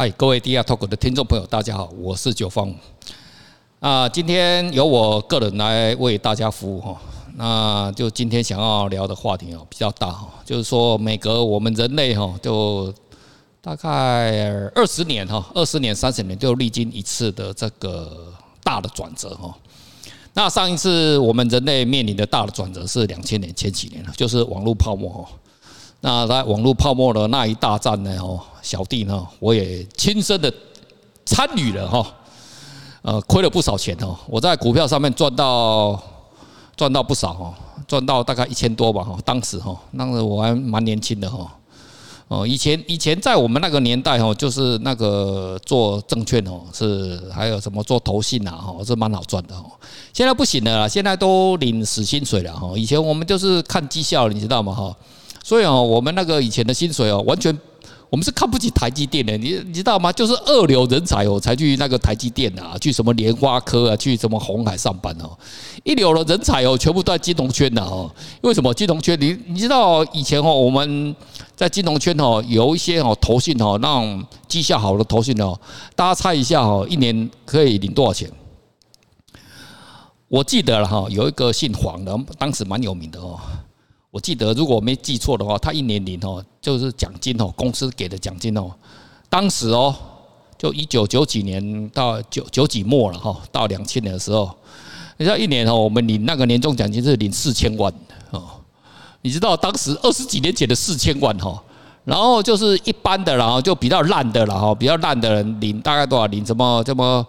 嗨，各位 DR Talk 的听众朋友，大家好，我是九方。啊，今天由我个人来为大家服务哈。那就今天想要聊的话题哦，比较大哈，就是说每隔我们人类哈，就大概二十年哈，二十年、三十年就历经一次的这个大的转折哈。那上一次我们人类面临的大的转折是两千年、前几年了，就是网络泡沫哈。那在网络泡沫的那一大战呢？哦，小弟呢，我也亲身的参与了哈，呃，亏了不少钱哦。我在股票上面赚到赚到不少哈，赚到大概一千多吧哈。当时哈，那个我还蛮年轻的哈。哦，以前以前在我们那个年代哈，就是那个做证券哦，是还有什么做投信呐哈，是蛮好赚的哦。现在不行了，现在都领死薪水了哈。以前我们就是看绩效，你知道吗哈？所以哦，我们那个以前的薪水哦，完全我们是看不起台积电的，你你知道吗？就是二流人才哦，才去那个台积电啊，去什么联发科啊，去什么鸿海上班哦。一流的人才哦，全部都在金融圈的哦。为什么金融圈？你你知道以前哦，我们在金融圈哦，有一些哦投信哦，那种绩效好的投信哦，大家猜一下哦，一年可以领多少钱？我记得了哈，有一个姓黄的，当时蛮有名的哦。我记得，如果我没记错的话，他一年领哦，就是奖金哦，公司给的奖金哦。当时哦，就一九九几年到九九几末了哈，到两千年的时候，你知道一年哦，我们领那个年终奖金是领四千万哦。你知道当时二十几年前的四千万哈，然后就是一般的，然后就比较烂的了哈，比较烂的人领大概多少？领什么这么？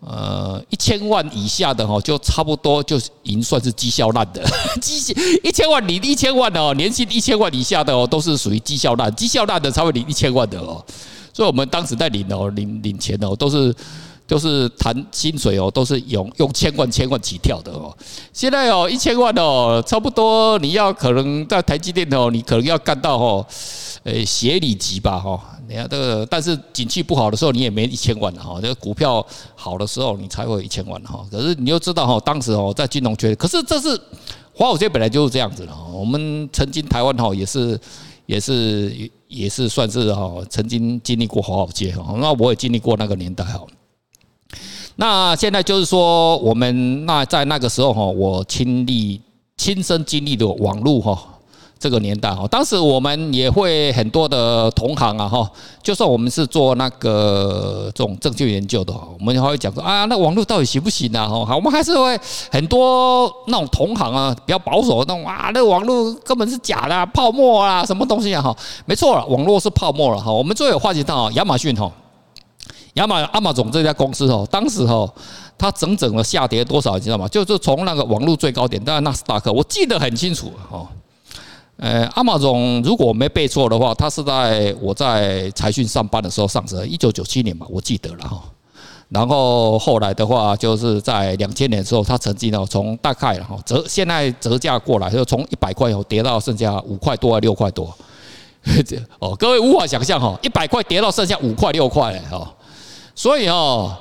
呃，一千万以下的哈，就差不多就已经算是绩效烂的。绩效一千万领一千万的哦，年薪一千万以下的哦，都是属于绩效烂。绩效烂的才会领一千万的哦。所以我们当时在领哦，领领钱哦，都是都是谈薪水哦，都是用用千万千万起跳的哦。现在哦，一千万哦，差不多你要可能在台积电哦，你可能要干到哦，呃，协理级吧哈。你看这个，但是景气不好的时候，你也没一千万的哈。这个股票好的时候，你才会一千万哈。可是你又知道哈，当时哦，在金融圈，可是这是华尔街本来就是这样子的。我们曾经台湾哈也是也是也是算是哈曾经经历过华尔街哈。那我也经历过那个年代哈。那现在就是说，我们那在那个时候哈，我亲历亲身经历的网络哈。这个年代哈，当时我们也会很多的同行啊哈，就算我们是做那个这种证券研究的，我们还会讲说啊，那网络到底行不行啊？哈，我们还是会很多那种同行啊，比较保守那种啊，那网络根本是假的，泡沫啊，什么东西啊？哈，没错了，网络是泡沫了哈。我们最有话题到亚马逊哈，亚马亚马总这家公司哦，当时哈，它整整的下跌多少，你知道吗？就是从那个网络最高点，当然纳斯达克，我记得很清楚哈。呃，阿马总如果我没背错的话，他是在我在财讯上班的时候上市，一九九七年嘛，我记得了哈。然后后来的话，就是在两千年的时候，他曾经呢从大概哈折现在折价过来，就从一百块以后跌到剩下五块多还六块多。哦，各位无法想象哈，一百块跌到剩下五块六块哈，所以哦。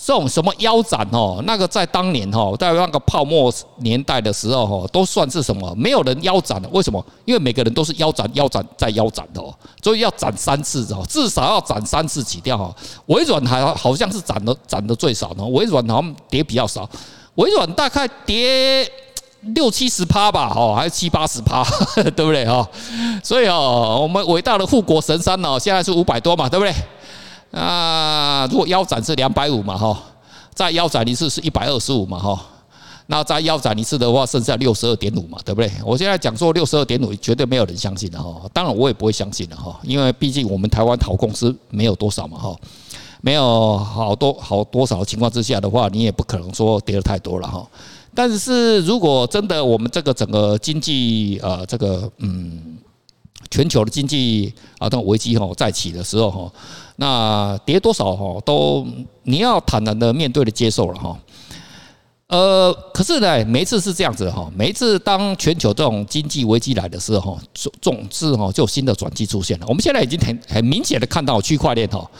这种什么腰斩哦，那个在当年哈，在那个泡沫年代的时候哈，都算是什么？没有人腰斩的，为什么？因为每个人都是腰斩、腰斩再腰斩的哦，所以要斩三次哦，至少要斩三次起跳哈。微软还好像是斩的斩的最少呢，微软好像跌比较少，微软大概跌六七十趴吧，哈，还是七八十趴，对不对哈？所以哦，我们伟大的护国神山哦，现在是五百多嘛，对不对？啊，如果腰斩是两百五嘛哈，再腰斩一次是一百二十五嘛哈，那再腰斩一次的话，剩下六十二点五嘛，对不对？我现在讲说六十二点五，绝对没有人相信的哈。当然我也不会相信的哈，因为毕竟我们台湾好公司没有多少嘛哈，没有好多好多少情况之下的话，你也不可能说跌得太多了哈。但是如果真的我们这个整个经济呃这个嗯。全球的经济啊，当危机哈再起的时候哈，那跌多少哈都你要坦然的面对的接受了哈。呃，可是呢，每一次是这样子哈，每一次当全球这种经济危机来的时候，总总是哈就有新的转机出现了。我们现在已经很很明显的看到区块链哈，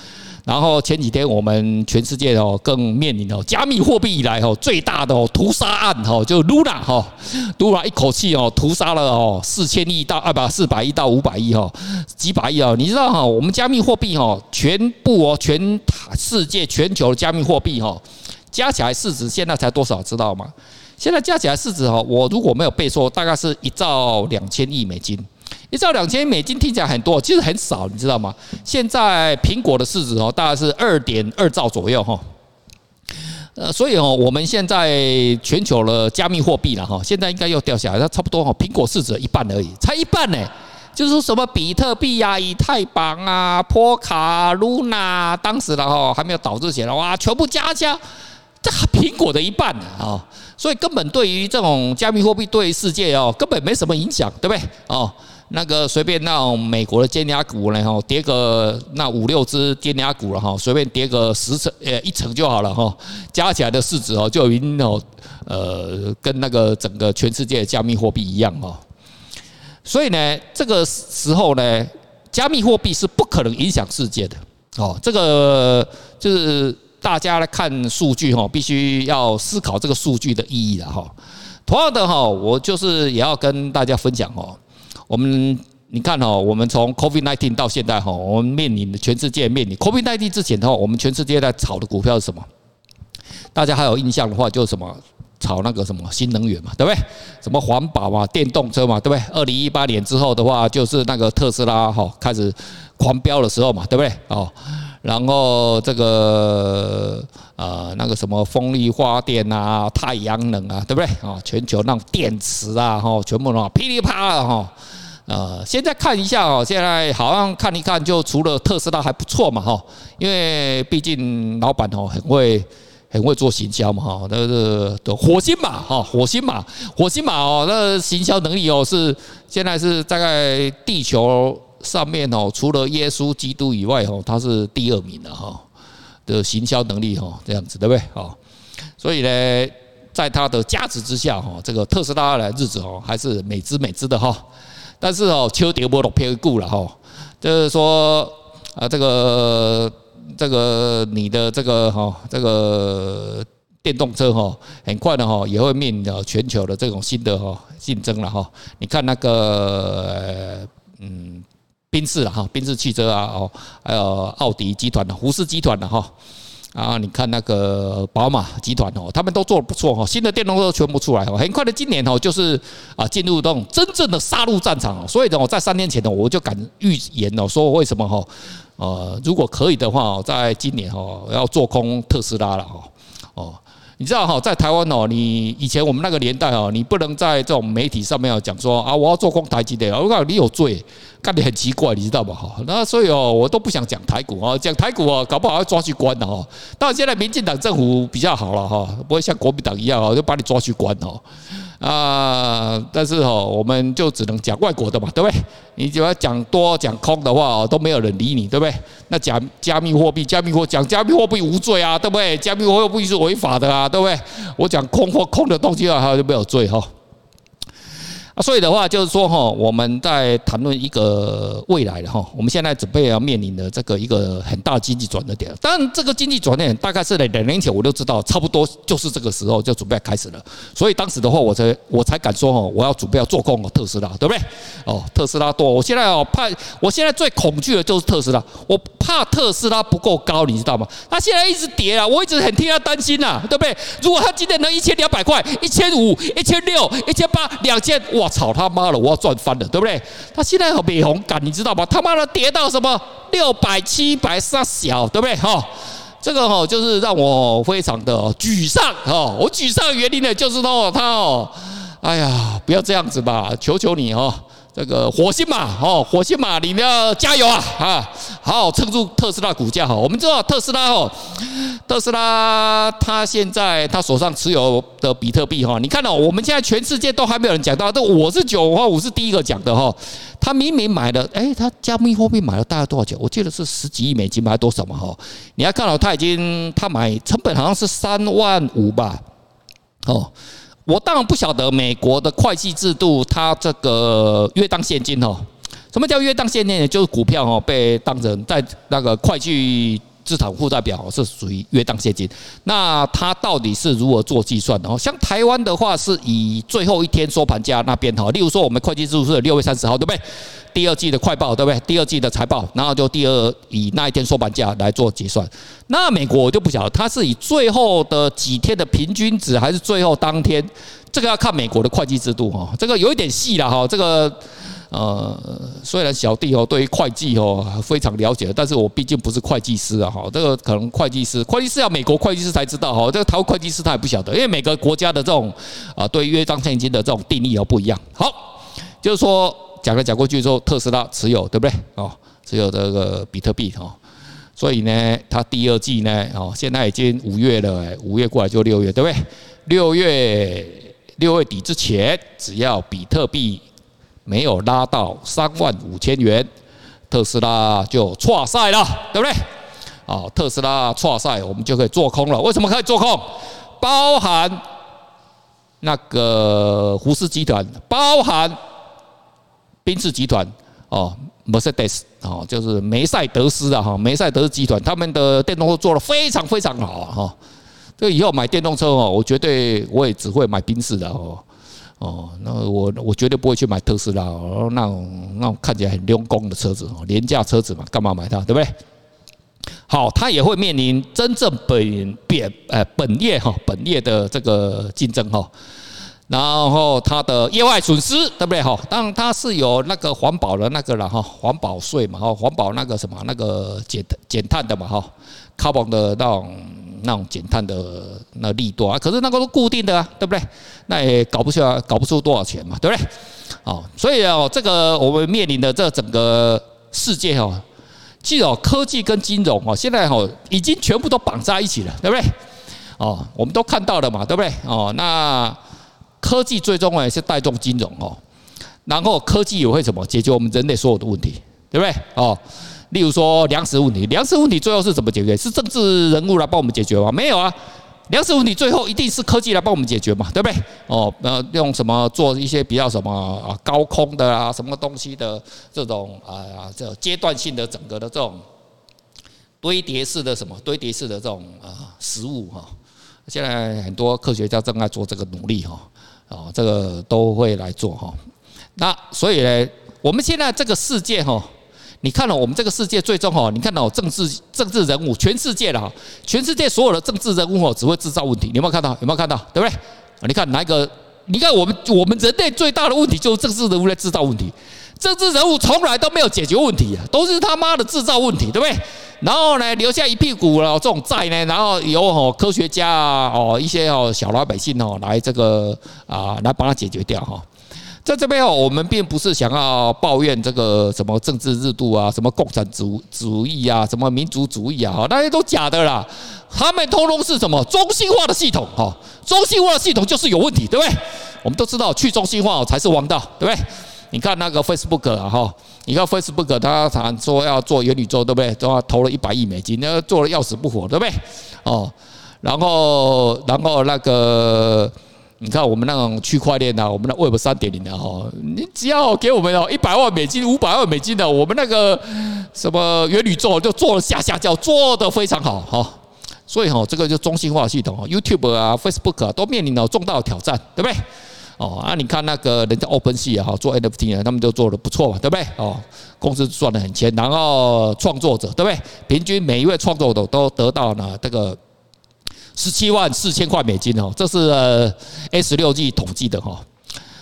然后前几天我们全世界哦，更面临哦加密货币以来哦最大的哦屠杀案哦，就 Luna 哈，Luna 一口气哦屠杀了哦四千亿到二百四百亿到五百亿哈，几百亿哦，你知道哈，我们加密货币哦，全部哦全世界全球加密货币哈，加起来市值现在才多少知道吗？现在加起来市值哈，我如果没有背错，大概是一兆两千亿美金。一兆两千美金听起来很多，其实很少，你知道吗？现在苹果的市值哦，大概是二点二兆左右哈。呃，所以哦，我们现在全球的加密货币了哈，现在应该又掉下来，它差不多哈，苹果市值一半而已，才一半呢。就是说什么比特币啊、以太坊啊、波卡、Luna，当时的哈还没有倒之前的哇，全部加加，这苹果的一半啊，所以根本对于这种加密货币对世界哦，根本没什么影响，对不对？哦。那个随便那美国的尖牙股呢，哈，跌个那五六只尖牙股了哈，随便跌个十成呃一成就好了哈，加起来的市值哦就已经哦呃跟那个整个全世界的加密货币一样哈，所以呢这个时候呢，加密货币是不可能影响世界的哦，这个就是大家来看数据哈，必须要思考这个数据的意义了哈。同样的哈，我就是也要跟大家分享哦。我们你看哦，我们从 COVID-19 到现在哈，我们面临的全世界面临 COVID-19 之前的话，我们全世界在炒的股票是什么？大家还有印象的话，就是什么炒那个什么新能源嘛，对不对？什么环保嘛，电动车嘛，对不对？二零一八年之后的话，就是那个特斯拉哈开始狂飙的时候嘛，对不对？哦，然后这个呃那个什么风力发电啊，太阳能啊，对不对？啊，全球那种电池啊，哈，全部都噼里啪啦哈。呃，现在看一下哦，现在好像看一看，就除了特斯拉还不错嘛哈，因为毕竟老板哦很会很会做行销嘛哈，那个的火星马哈，火星马，火星马哦，那行销能力哦是现在是大概地球上面哦，除了耶稣基督以外哦，他是第二名的哈的行销能力哈，这样子对不对？哦，所以呢，在他的加持之下哈，这个特斯拉的日子哦还是美滋美滋的哈。但是哦，秋跌波都偏固了哈，就是说啊，这个这个你的这个哈，这个电动车哈，很快的哈，也会面临全球的这种新的哈竞争了哈。你看那个嗯，宾士了哈，宾士汽车啊哦，还有奥迪集团的、福斯集团的哈。啊，你看那个宝马集团哦，他们都做的不错哈，新的电动车全部出来哦，很快的今年哦，就是啊进入这种真正的杀戮战场哦，所以呢，我在三年前呢，我就敢预言哦，说为什么哈，呃，如果可以的话，在今年哦要做空特斯拉了哦，哦。你知道哈，在台湾哦，你以前我们那个年代哦，你不能在这种媒体上面讲说啊，我要做空台积电，我告诉你有罪，干得很奇怪，你知道吧？哈，那所以哦，我都不想讲台股啊，讲台股哦，搞不好要抓去关的哈。但现在民进党政府比较好了哈，不会像国民党一样哦，就把你抓去关哦。啊，但是哦，我们就只能讲外国的嘛，对不对？你只要讲多讲空的话哦，都没有人理你，对不对？那讲加密货币，加密货讲加密货币无罪啊，对不对？加密货币是违法的啊，对不对？我讲空货空的东西啊，它就没有罪哈。所以的话，就是说哈，我们在谈论一个未来的哈，我们现在准备要面临的这个一个很大经济转折点。当然，这个经济转折点大概是在两年前我就知道，差不多就是这个时候就准备开始了。所以当时的话，我才我才敢说哈，我要准备要做空特斯拉，对不对？哦，特斯拉多，我现在哦怕，我现在最恐惧的就是特斯拉，我怕特斯拉不够高，你知道吗？它现在一直跌啊，我一直很替他担心呐，对不对？如果它今天能一千两百块、一千五、一千六、一千八、两千，哇！操他妈了！我要赚翻了，对不对？他现在很美红感，你知道吗？他妈的跌到什么六百、七百三小，对不对？哈，这个哈就是让我非常的沮丧哈。我沮丧的原因呢，就是说他哦，哎呀，不要这样子吧，求求你哦。这个火星嘛哦，火星嘛，你们要加油啊！啊，好好撑住特斯拉股价哈。我们知道特斯拉哦，特斯拉他现在他手上持有的比特币哈，你看到我们现在全世界都还没有人讲到，但我是九号，我是第一个讲的哈。他明明买了，诶，他加密货币买了大概多少钱？我记得是十几亿美金，买多少嘛哈？你要看到他已经他买成本好像是三万五吧？哦。我当然不晓得美国的会计制度，它这个约当现金哦。什么叫约当现金呢？就是股票哦被当成在那个会计资产负债表是属于约当现金。那它到底是如何做计算的？哦像台湾的话，是以最后一天收盘价那边哈，例如说我们会计制度是六月三十号，对不对？第二季的快报，对不对？第二季的财报，然后就第二以那一天收盘价来做结算。那美国我就不晓得，它是以最后的几天的平均值，还是最后当天？这个要看美国的会计制度哈，这个有一点细了哈，这个。呃，虽然小弟哦对于会计哦非常了解，但是我毕竟不是会计师啊哈，这个可能会计师，会计师要美国会计师才知道哈，这个台湾会计师他也不晓得，因为每个国家的这种啊对约当现金的这种定义又不一样。好，就是说讲来讲过去之后，特斯拉持有对不对？哦，持有这个比特币哈，所以呢，它第二季呢哦，现在已经五月了，五月过来就六月对不对？六月六月底之前，只要比特币。没有拉到三万五千元，特斯拉就挫赛了，对不对？啊，特斯拉挫赛，我们就可以做空了。为什么可以做空？包含那个福斯集团，包含宾士集团，哦，Mercedes，哦，就是梅赛德斯啊，哈，梅赛德斯集团，他们的电动车做得非常非常好，哈。这以后买电动车哦，我绝对我也只会买宾士的哦。哦，那我我绝对不会去买特斯拉哦，那种那种看起来很用功的车子哦，廉价车子嘛，干嘛买它，对不对？好，它也会面临真正本本呃本业哈本业的这个竞争哈，然后它的业外损失对不对哈？当然它是有那个环保的那个了哈，环保税嘛哈，环保那个什么那个减减碳的嘛哈，carbon 的那种。那种减碳的那力度啊，可是那个是固定的啊，对不对？那也搞不出来，搞不出多少钱嘛，对不对？哦，所以哦，这个我们面临的这整个世界哦，既有科技跟金融哦，现在哦已经全部都绑在一起了，对不对？哦，我们都看到了嘛，对不对？哦，那科技最终也是带动金融哦，然后科技也会什么解决我们人类所有的问题，对不对？哦。例如说粮食问题，粮食问题最后是怎么解决？是政治人物来帮我们解决吗？没有啊，粮食问题最后一定是科技来帮我们解决嘛，对不对？哦，呃，用什么做一些比较什么啊高空的啊什么东西的这种啊这阶段性的整个的这种堆叠式的什么堆叠式的这种啊食物哈，现在很多科学家正在做这个努力哈，啊，这个都会来做哈。那所以呢，我们现在这个世界哈。你看了我们这个世界最终哈，你看到政治政治人物，全世界的哈，全世界所有的政治人物哦，只会制造问题。你有没有看到？有没有看到？对不对？你看哪一个？你看我们我们人类最大的问题就是政治人物在制造问题，政治人物从来都没有解决问题啊，都是他妈的制造问题，对不对？然后呢，留下一屁股了这种债呢，然后由哦科学家啊哦一些哦小老百姓哦来这个啊来帮他解决掉哈。在这边哦，我们并不是想要抱怨这个什么政治制度啊，什么共产主主义啊，什么民族主义啊，那些都假的啦。他们通通是什么中心化的系统？哈，中心化的系统就是有问题，对不对？我们都知道去中心化才是王道，对不对？你看那个 Facebook 啊，哈，你看 Facebook，他常说要做元宇宙，对不对？都要投了一百亿美金，那做了要死不活，对不对？哦，然后，然后那个。你看我们那种区块链啊，我们的 Web 三点零的哈，你只要给我们哦一百万美金、五百万美金的，我们那个什么元宇宙就做了下下叫做得非常好哈。所以哈，这个就中心化系统啊，YouTube 啊、Facebook 啊都面临了重大的挑战，对不对？哦，啊，你看那个人家 OpenSea 啊，做 NFT 啊，他们就做的不错嘛，对不对？哦，公司赚得很钱，然后创作者对不对？平均每一位创作者都得到了这个。十七万四千块美金哦，这是 A16Z 统计的哈，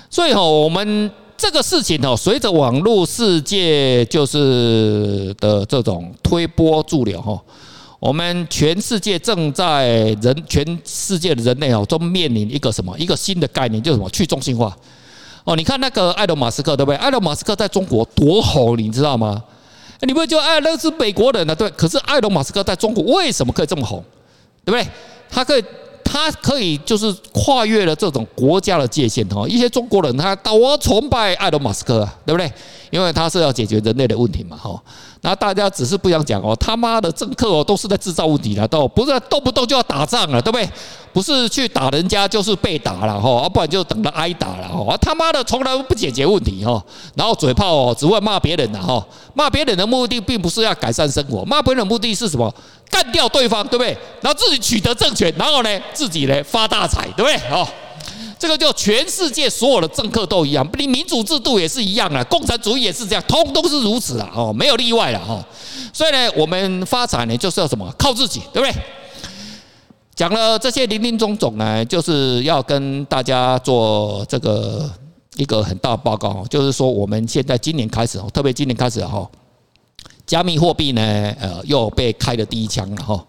所以哈，我们这个事情哦，随着网络世界就是的这种推波助澜哈，我们全世界正在人全世界的人类哦，都面临一个什么一个新的概念，就是什么去中心化哦。你看那个埃隆马斯克对不对？埃隆马斯克在中国多红，你知道吗？你不会觉得哎，那是美国人呢？对，可是埃隆马斯克在中国为什么可以这么红？对不对？他可以，他可以就是跨越了这种国家的界限哈。一些中国人他多崇拜埃隆·马斯克啊，对不对？因为他是要解决人类的问题嘛哈。那大家只是不想讲哦，他妈的政客哦都是在制造问题了，都不是动不动就要打仗了，对不对？不是去打人家，就是被打了哈，不然就等着挨打了哈。他妈的，从来不解决问题哈，然后嘴炮哦，只会骂别人的哈，骂别人的目的并不是要改善生活，骂别人的目的是什么？干掉对方，对不对？然后自己取得政权，然后呢，自己呢发大财，对不对？哦，这个就全世界所有的政客都一样，你民主制度也是一样啊，共产主义也是这样，通通是如此啊，哦，没有例外了哈。所以呢，我们发展呢，就是要什么？靠自己，对不对？讲了这些林林总总呢，就是要跟大家做这个一个很大的报告，就是说我们现在今年开始，特别今年开始哈，加密货币呢，呃，又被开了第一枪了哈。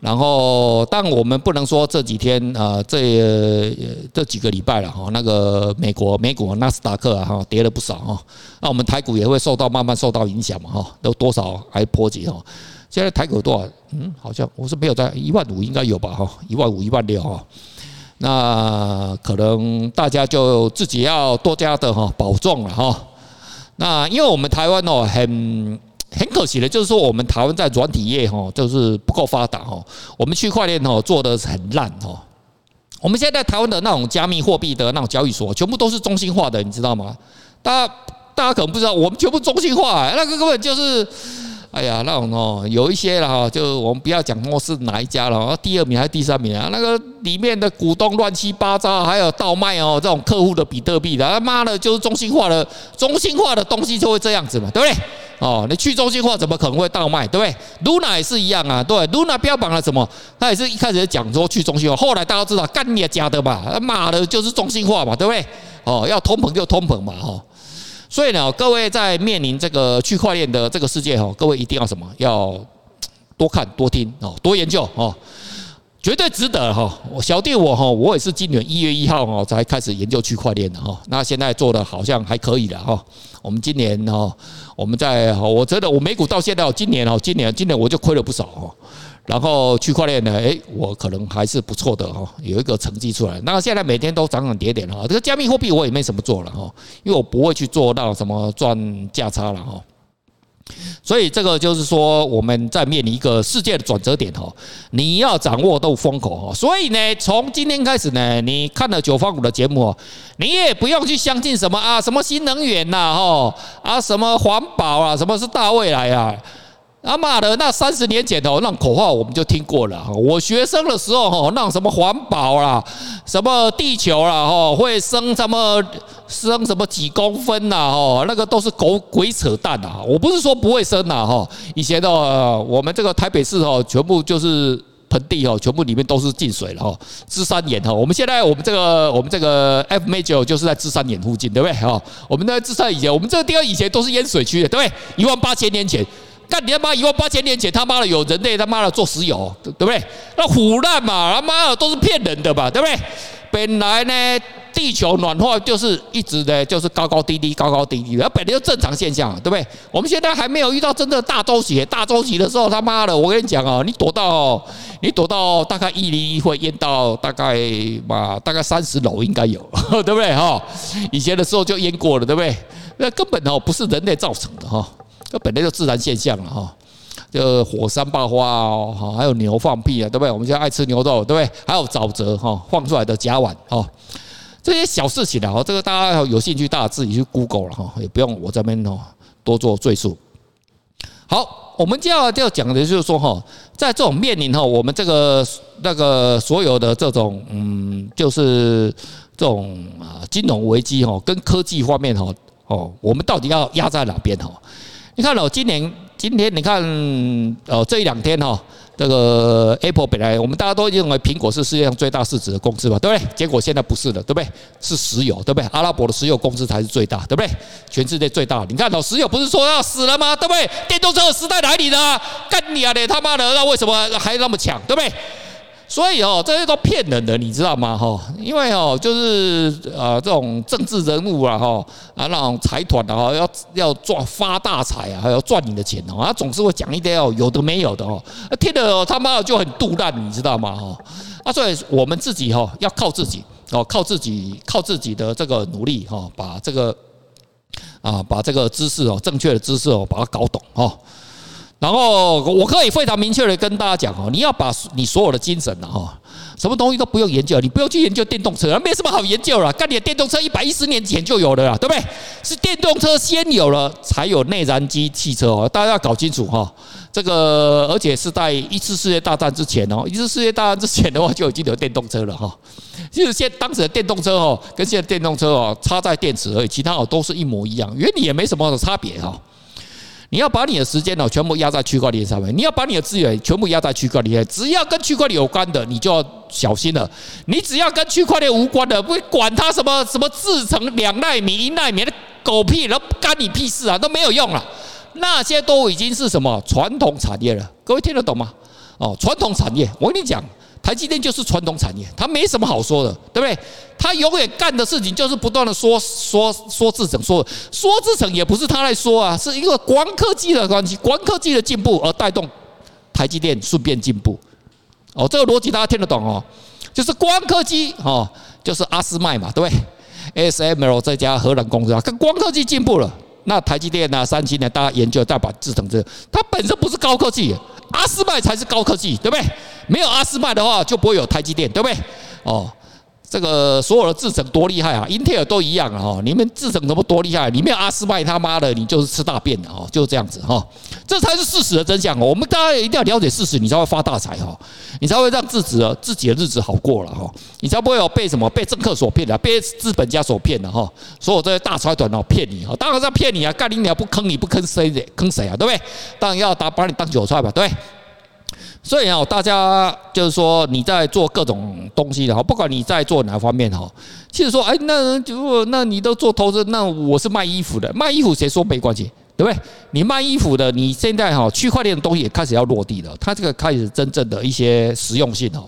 然后，但我们不能说这几天啊，这这几个礼拜了哈，那个美国美股纳斯达克啊哈跌了不少哈，那我们台股也会受到慢慢受到影响嘛哈，都多少还波及哈。现在台股多少？嗯，好像我是没有在一万五，应该有吧？哈，一万五、一万六哈。那可能大家就自己要多加的哈保重了哈。那因为我们台湾哦，很很可惜的，就是说我们台湾在软体业哈，就是不够发达哈。我们区块链哦做的很烂哈。我们现在台湾的那种加密货币的那种交易所，全部都是中心化的，你知道吗？大家大家可能不知道，我们全部中心化，那个根本就是。哎呀，那种哦，有一些了哈，就我们不要讲是哪一家了，第二名还是第三名啊？那个里面的股东乱七八糟，还有倒卖哦，这种客户的比特币的，他妈的，就是中心化的，中心化的东西就会这样子嘛，对不对？哦，你去中心化怎么可能会倒卖，对不对？Luna 也是一样啊，对，Luna 标榜了什么？他也是一开始讲说去中心化，后来大家知道干你假的嘛，他妈的，就是中心化嘛，对不对？哦，要通膨就通膨嘛，哈。所以呢，各位在面临这个区块链的这个世界哈，各位一定要什么？要多看多听哦，多研究哦，绝对值得哈。小弟我哈，我也是今年一月一号哦才开始研究区块链的哈。那现在做的好像还可以了哈。我们今年哦，我们在我觉得我美股到现在，今年哦，今年今年我就亏了不少哦。然后区块链呢，诶，我可能还是不错的哦，有一个成绩出来。那现在每天都涨涨跌跌哈，这个加密货币我也没什么做了哈，因为我不会去做到什么赚价差了哈。所以这个就是说我们在面临一个世界的转折点哈，你要掌握到风口哈。所以呢，从今天开始呢，你看了九方股的节目，你也不用去相信什么啊，什么新能源呐哈啊，什么环保啊，什么是大未来啊。他妈的，那三十年前的那口号我们就听过了。我学生的时候哈，那什么环保啦，什么地球啦，哈，会升什么升什么几公分呐，哈，那个都是狗鬼扯淡呐。我不是说不会升呐，哈，以前的我们这个台北市哦，全部就是盆地哦，全部里面都是进水了哈，芝山岩哈。我们现在我们这个我们这个 F Major 就是在芝山岩附近，对不对？哈，我们在芝山以前，我们这个地方以前都是淹水区的，对不对？一万八千年前。干你他妈一万八千年前他妈的有人类他妈的做石油，对不对？那腐烂嘛，他妈的都是骗人的吧，对不对？本来呢，地球暖化就是一直的，就是高高低低，高高低低的，本来就正常现象，对不对？我们现在还没有遇到真的大周期，大周期的时候，他妈的，我跟你讲啊，你躲到你躲到大概一零一会淹到大概嘛，大概三十楼应该有，对不对？哈，以前的时候就淹过了，对不对？那根本哦不是人类造成的哈。这本来就自然现象了哈，就火山爆发哦，哈，还有牛放屁啊，对不对？我们现在爱吃牛肉，对不对？还有沼泽哈，放出来的甲烷哈，这些小事情啊，这个大家有兴趣，大家自己去 Google 了哈，也不用我这边哦多做赘述。好，我们接下来就要讲的就是说哈，在这种面临哈，我们这个那个所有的这种嗯，就是这种啊金融危机哈，跟科技方面哈，哦，我们到底要压在哪边哈？你看哦，今年今天你看哦，这一两天哈，这个 Apple 本来我们大家都认为苹果是世界上最大市值的公司吧，对不对？结果现在不是了，对不对？是石油，对不对？阿拉伯的石油公司才是最大，对不对？全世界最大。你看哦，石油不是说要死了吗？对不对？电动车的时代来临了，干你啊！你他妈的，那为什么还那么强？对不对？所以哦，这些都骗人的，你知道吗？哈，因为哦，就是啊，这种政治人物啊，哈啊，那种财团啊，要要赚发大财啊，还要赚你的钱哦，他总是会讲一点哦，有的没有的哦，听得他妈的就很肚烂，你知道吗？哈啊，所以我们自己哈要靠自己哦，靠自己，靠自己的这个努力哈，把这个啊，把这个知识哦，正确的知识哦，把它搞懂哈。然后我可以非常明确的跟大家讲哦，你要把你所有的精神哈，什么东西都不用研究，你不用去研究电动车，没什么好研究了。干你的电动车一百一十年前就有了啦，对不对？是电动车先有了，才有内燃机汽车哦，大家要搞清楚哈。这个而且是在一次世界大战之前哦，一次世界大战之前的话就已经有电动车了哈。就是现当时的电动车哦，跟现在电动车哦，差在电池而已，其他哦都是一模一样，原理也没什么差别哈。你要把你的时间哦全部压在区块链上面，你要把你的资源全部压在区块链，只要跟区块链有关的，你就要小心了。你只要跟区块链无关的，不管它什么什么制程两纳米、一纳米的狗屁，都干你屁事啊，都没有用了。那些都已经是什么传统产业了？各位听得懂吗？哦，传统产业，我跟你讲。台积电就是传统产业，它没什么好说的，对不对？它永远干的事情就是不断的说说说制程，说说制程也不是它来说啊，是一个光科技的关系，光科技的进步而带动台积电顺便进步。哦，这个逻辑大家听得懂哦？就是光科技哦，就是阿斯麦嘛，对不对？ASML 这家荷兰公司啊，跟光科技进步了，那台积电啊、三星呢，大家研究再把制成这，它本身不是高科技。阿斯麦才是高科技，对不对？没有阿斯麦的话，就不会有台积电，对不对？哦，这个所有的制程多厉害啊，英特尔都一样啊，你们制程怎么多厉害？你没有阿斯麦，他妈的，你就是吃大便的哦，就是这样子哈，这才是事实的真相哦。我们大家一定要了解事实，你才会发大财哈，你才会让自己的自己的日子好过了哈，你才不会有被什么被政客所骗的，被资本家所骗的哈。所有这些大财团哦骗你哈，当然是要骗你啊，干你鸟不坑你不坑谁的？坑谁啊？对不对？当然要打把你当韭菜吧，对。所以啊，大家就是说你在做各种东西的哈，不管你在做哪方面哈，其实说哎，那如果那你都做投资，那我是卖衣服的，卖衣服谁说没关系，对不对？你卖衣服的，你现在哈区块链的东西也开始要落地了，它这个开始真正的一些实用性哈。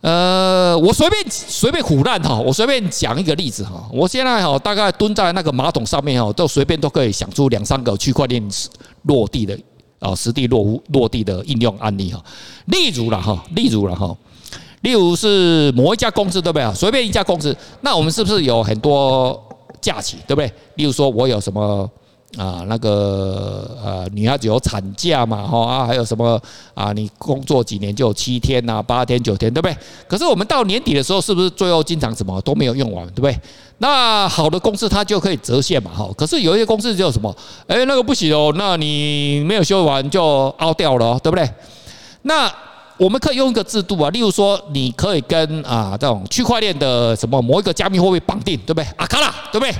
呃，我随便随便唬烂哈，我随便讲一个例子哈，我现在哈大概蹲在那个马桶上面哈，都随便都可以想出两三个区块链落地的。啊，实地落落地的应用案例哈，例如了哈，例如了哈，例如是某一家公司对不对啊？随便一家公司，那我们是不是有很多假期对不对？例如说我有什么？啊，那个呃，女孩子有产假嘛，哈啊，还有什么啊？你工作几年就有七天呐，八天九天，对不对？可是我们到年底的时候，是不是最后经常什么都没有用完，对不对？那好的公司它就可以折现嘛，哈。可是有一些公司就什么，哎，那个不行哦，那你没有修完就凹掉了，对不对？那我们可以用一个制度啊，例如说，你可以跟啊这种区块链的什么某一个加密货币绑定，对不对？阿卡拉，对不对？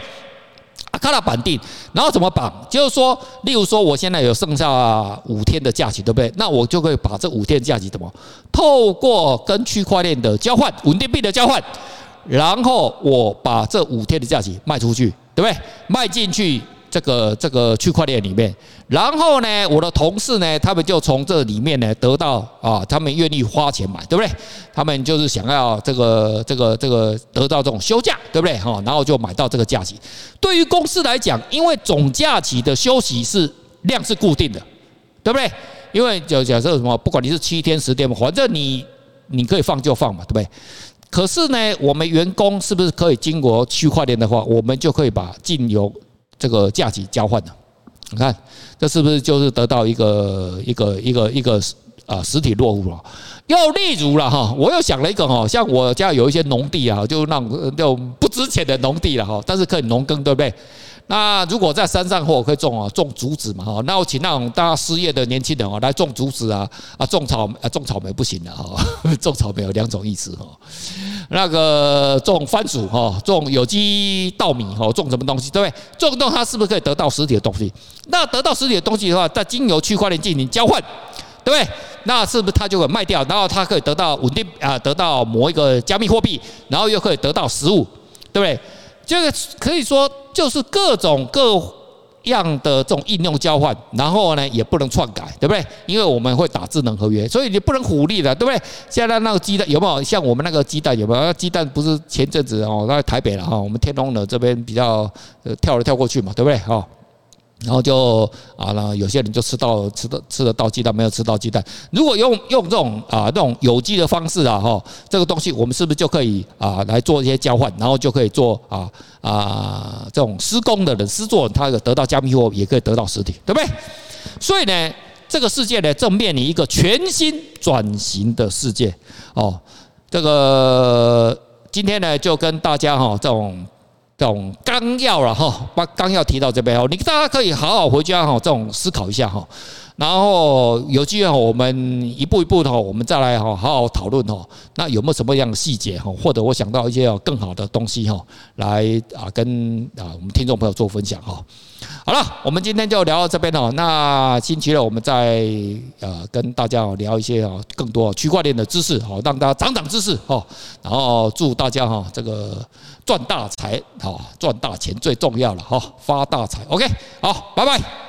阿卡拉绑定，然后怎么绑？就是说，例如说，我现在有剩下五天的假期，对不对？那我就可以把这五天假期怎么透过跟区块链的交换、稳定币的交换，然后我把这五天的假期卖出去，对不对？卖进去。这个这个区块链里面，然后呢，我的同事呢，他们就从这里面呢得到啊，他们愿意花钱买，对不对？他们就是想要这个这个这个得到这种休假，对不对？哈，然后就买到这个假期。对于公司来讲，因为总假期的休息是量是固定的，对不对？因为就假设什么，不管你是七天十天嘛，反正你你可以放就放嘛，对不对？可是呢，我们员工是不是可以经过区块链的话，我们就可以把进由这个价值交换的，你看这是不是就是得到一个一个一个一个啊实体落户了？又例如了哈，我又想了一个哈，像我家有一些农地啊，就那种就不值钱的农地了哈，但是可以农耕，对不对？那如果在山上或可以种啊，种竹子嘛哈，那我请那种大家失业的年轻人啊来种竹子啊啊，种草啊种草莓不行的哈，种草莓有两种意思哈。那个种番薯哈，种有机稻米哈，种什么东西对不对？种动它是不是可以得到实体的东西？那得到实体的东西的话，在经由区块链进行交换，对不对？那是不是它就会卖掉？然后它可以得到稳定啊，得到某一个加密货币，然后又可以得到实物，对不对？这个可以说就是各种各样的这种应用交换，然后呢也不能篡改，对不对？因为我们会打智能合约，所以你不能鼓励的，对不对？现在那个鸡蛋有没有像我们那个鸡蛋有没有？鸡蛋不是前阵子哦，那台北了哈，我们天龙的这边比较呃跳来跳过去嘛，对不对？哈。然后就啊，那有些人就吃到吃的吃得到鸡蛋，没有吃到鸡蛋。如果用用这种啊这种有机的方式啊哈，这个东西我们是不是就可以啊来做一些交换，然后就可以做啊啊这种施工的人施作，他有得到加密货也可以得到实体，对不对？所以呢，这个世界呢正面临一个全新转型的世界哦。这个今天呢，就跟大家哈这种这种纲要了哈，把纲要提到这边哦，你大家可以好好回家哈，这种思考一下哈。然后有机会我们一步一步的，我们再来哈好好讨论哈。那有没有什么样的细节哈，或者我想到一些更好的东西哈，来啊跟啊我们听众朋友做分享哈。好了，我们今天就聊到这边哦。那星期六我们再呃跟大家聊一些啊更多区块链的知识，好让大家长长知识哈。然后祝大家哈这个赚大财，好赚大钱最重要了哈，发大财。OK，好，拜拜。